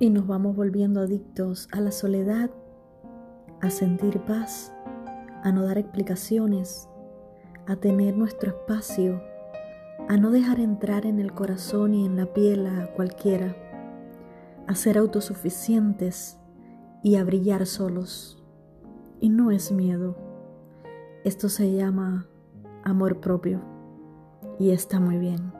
y nos vamos volviendo adictos a la soledad, a sentir paz, a no dar explicaciones, a tener nuestro espacio, a no dejar entrar en el corazón y en la piel a cualquiera, a ser autosuficientes y a brillar solos. Y no es miedo. Esto se llama amor propio y está muy bien.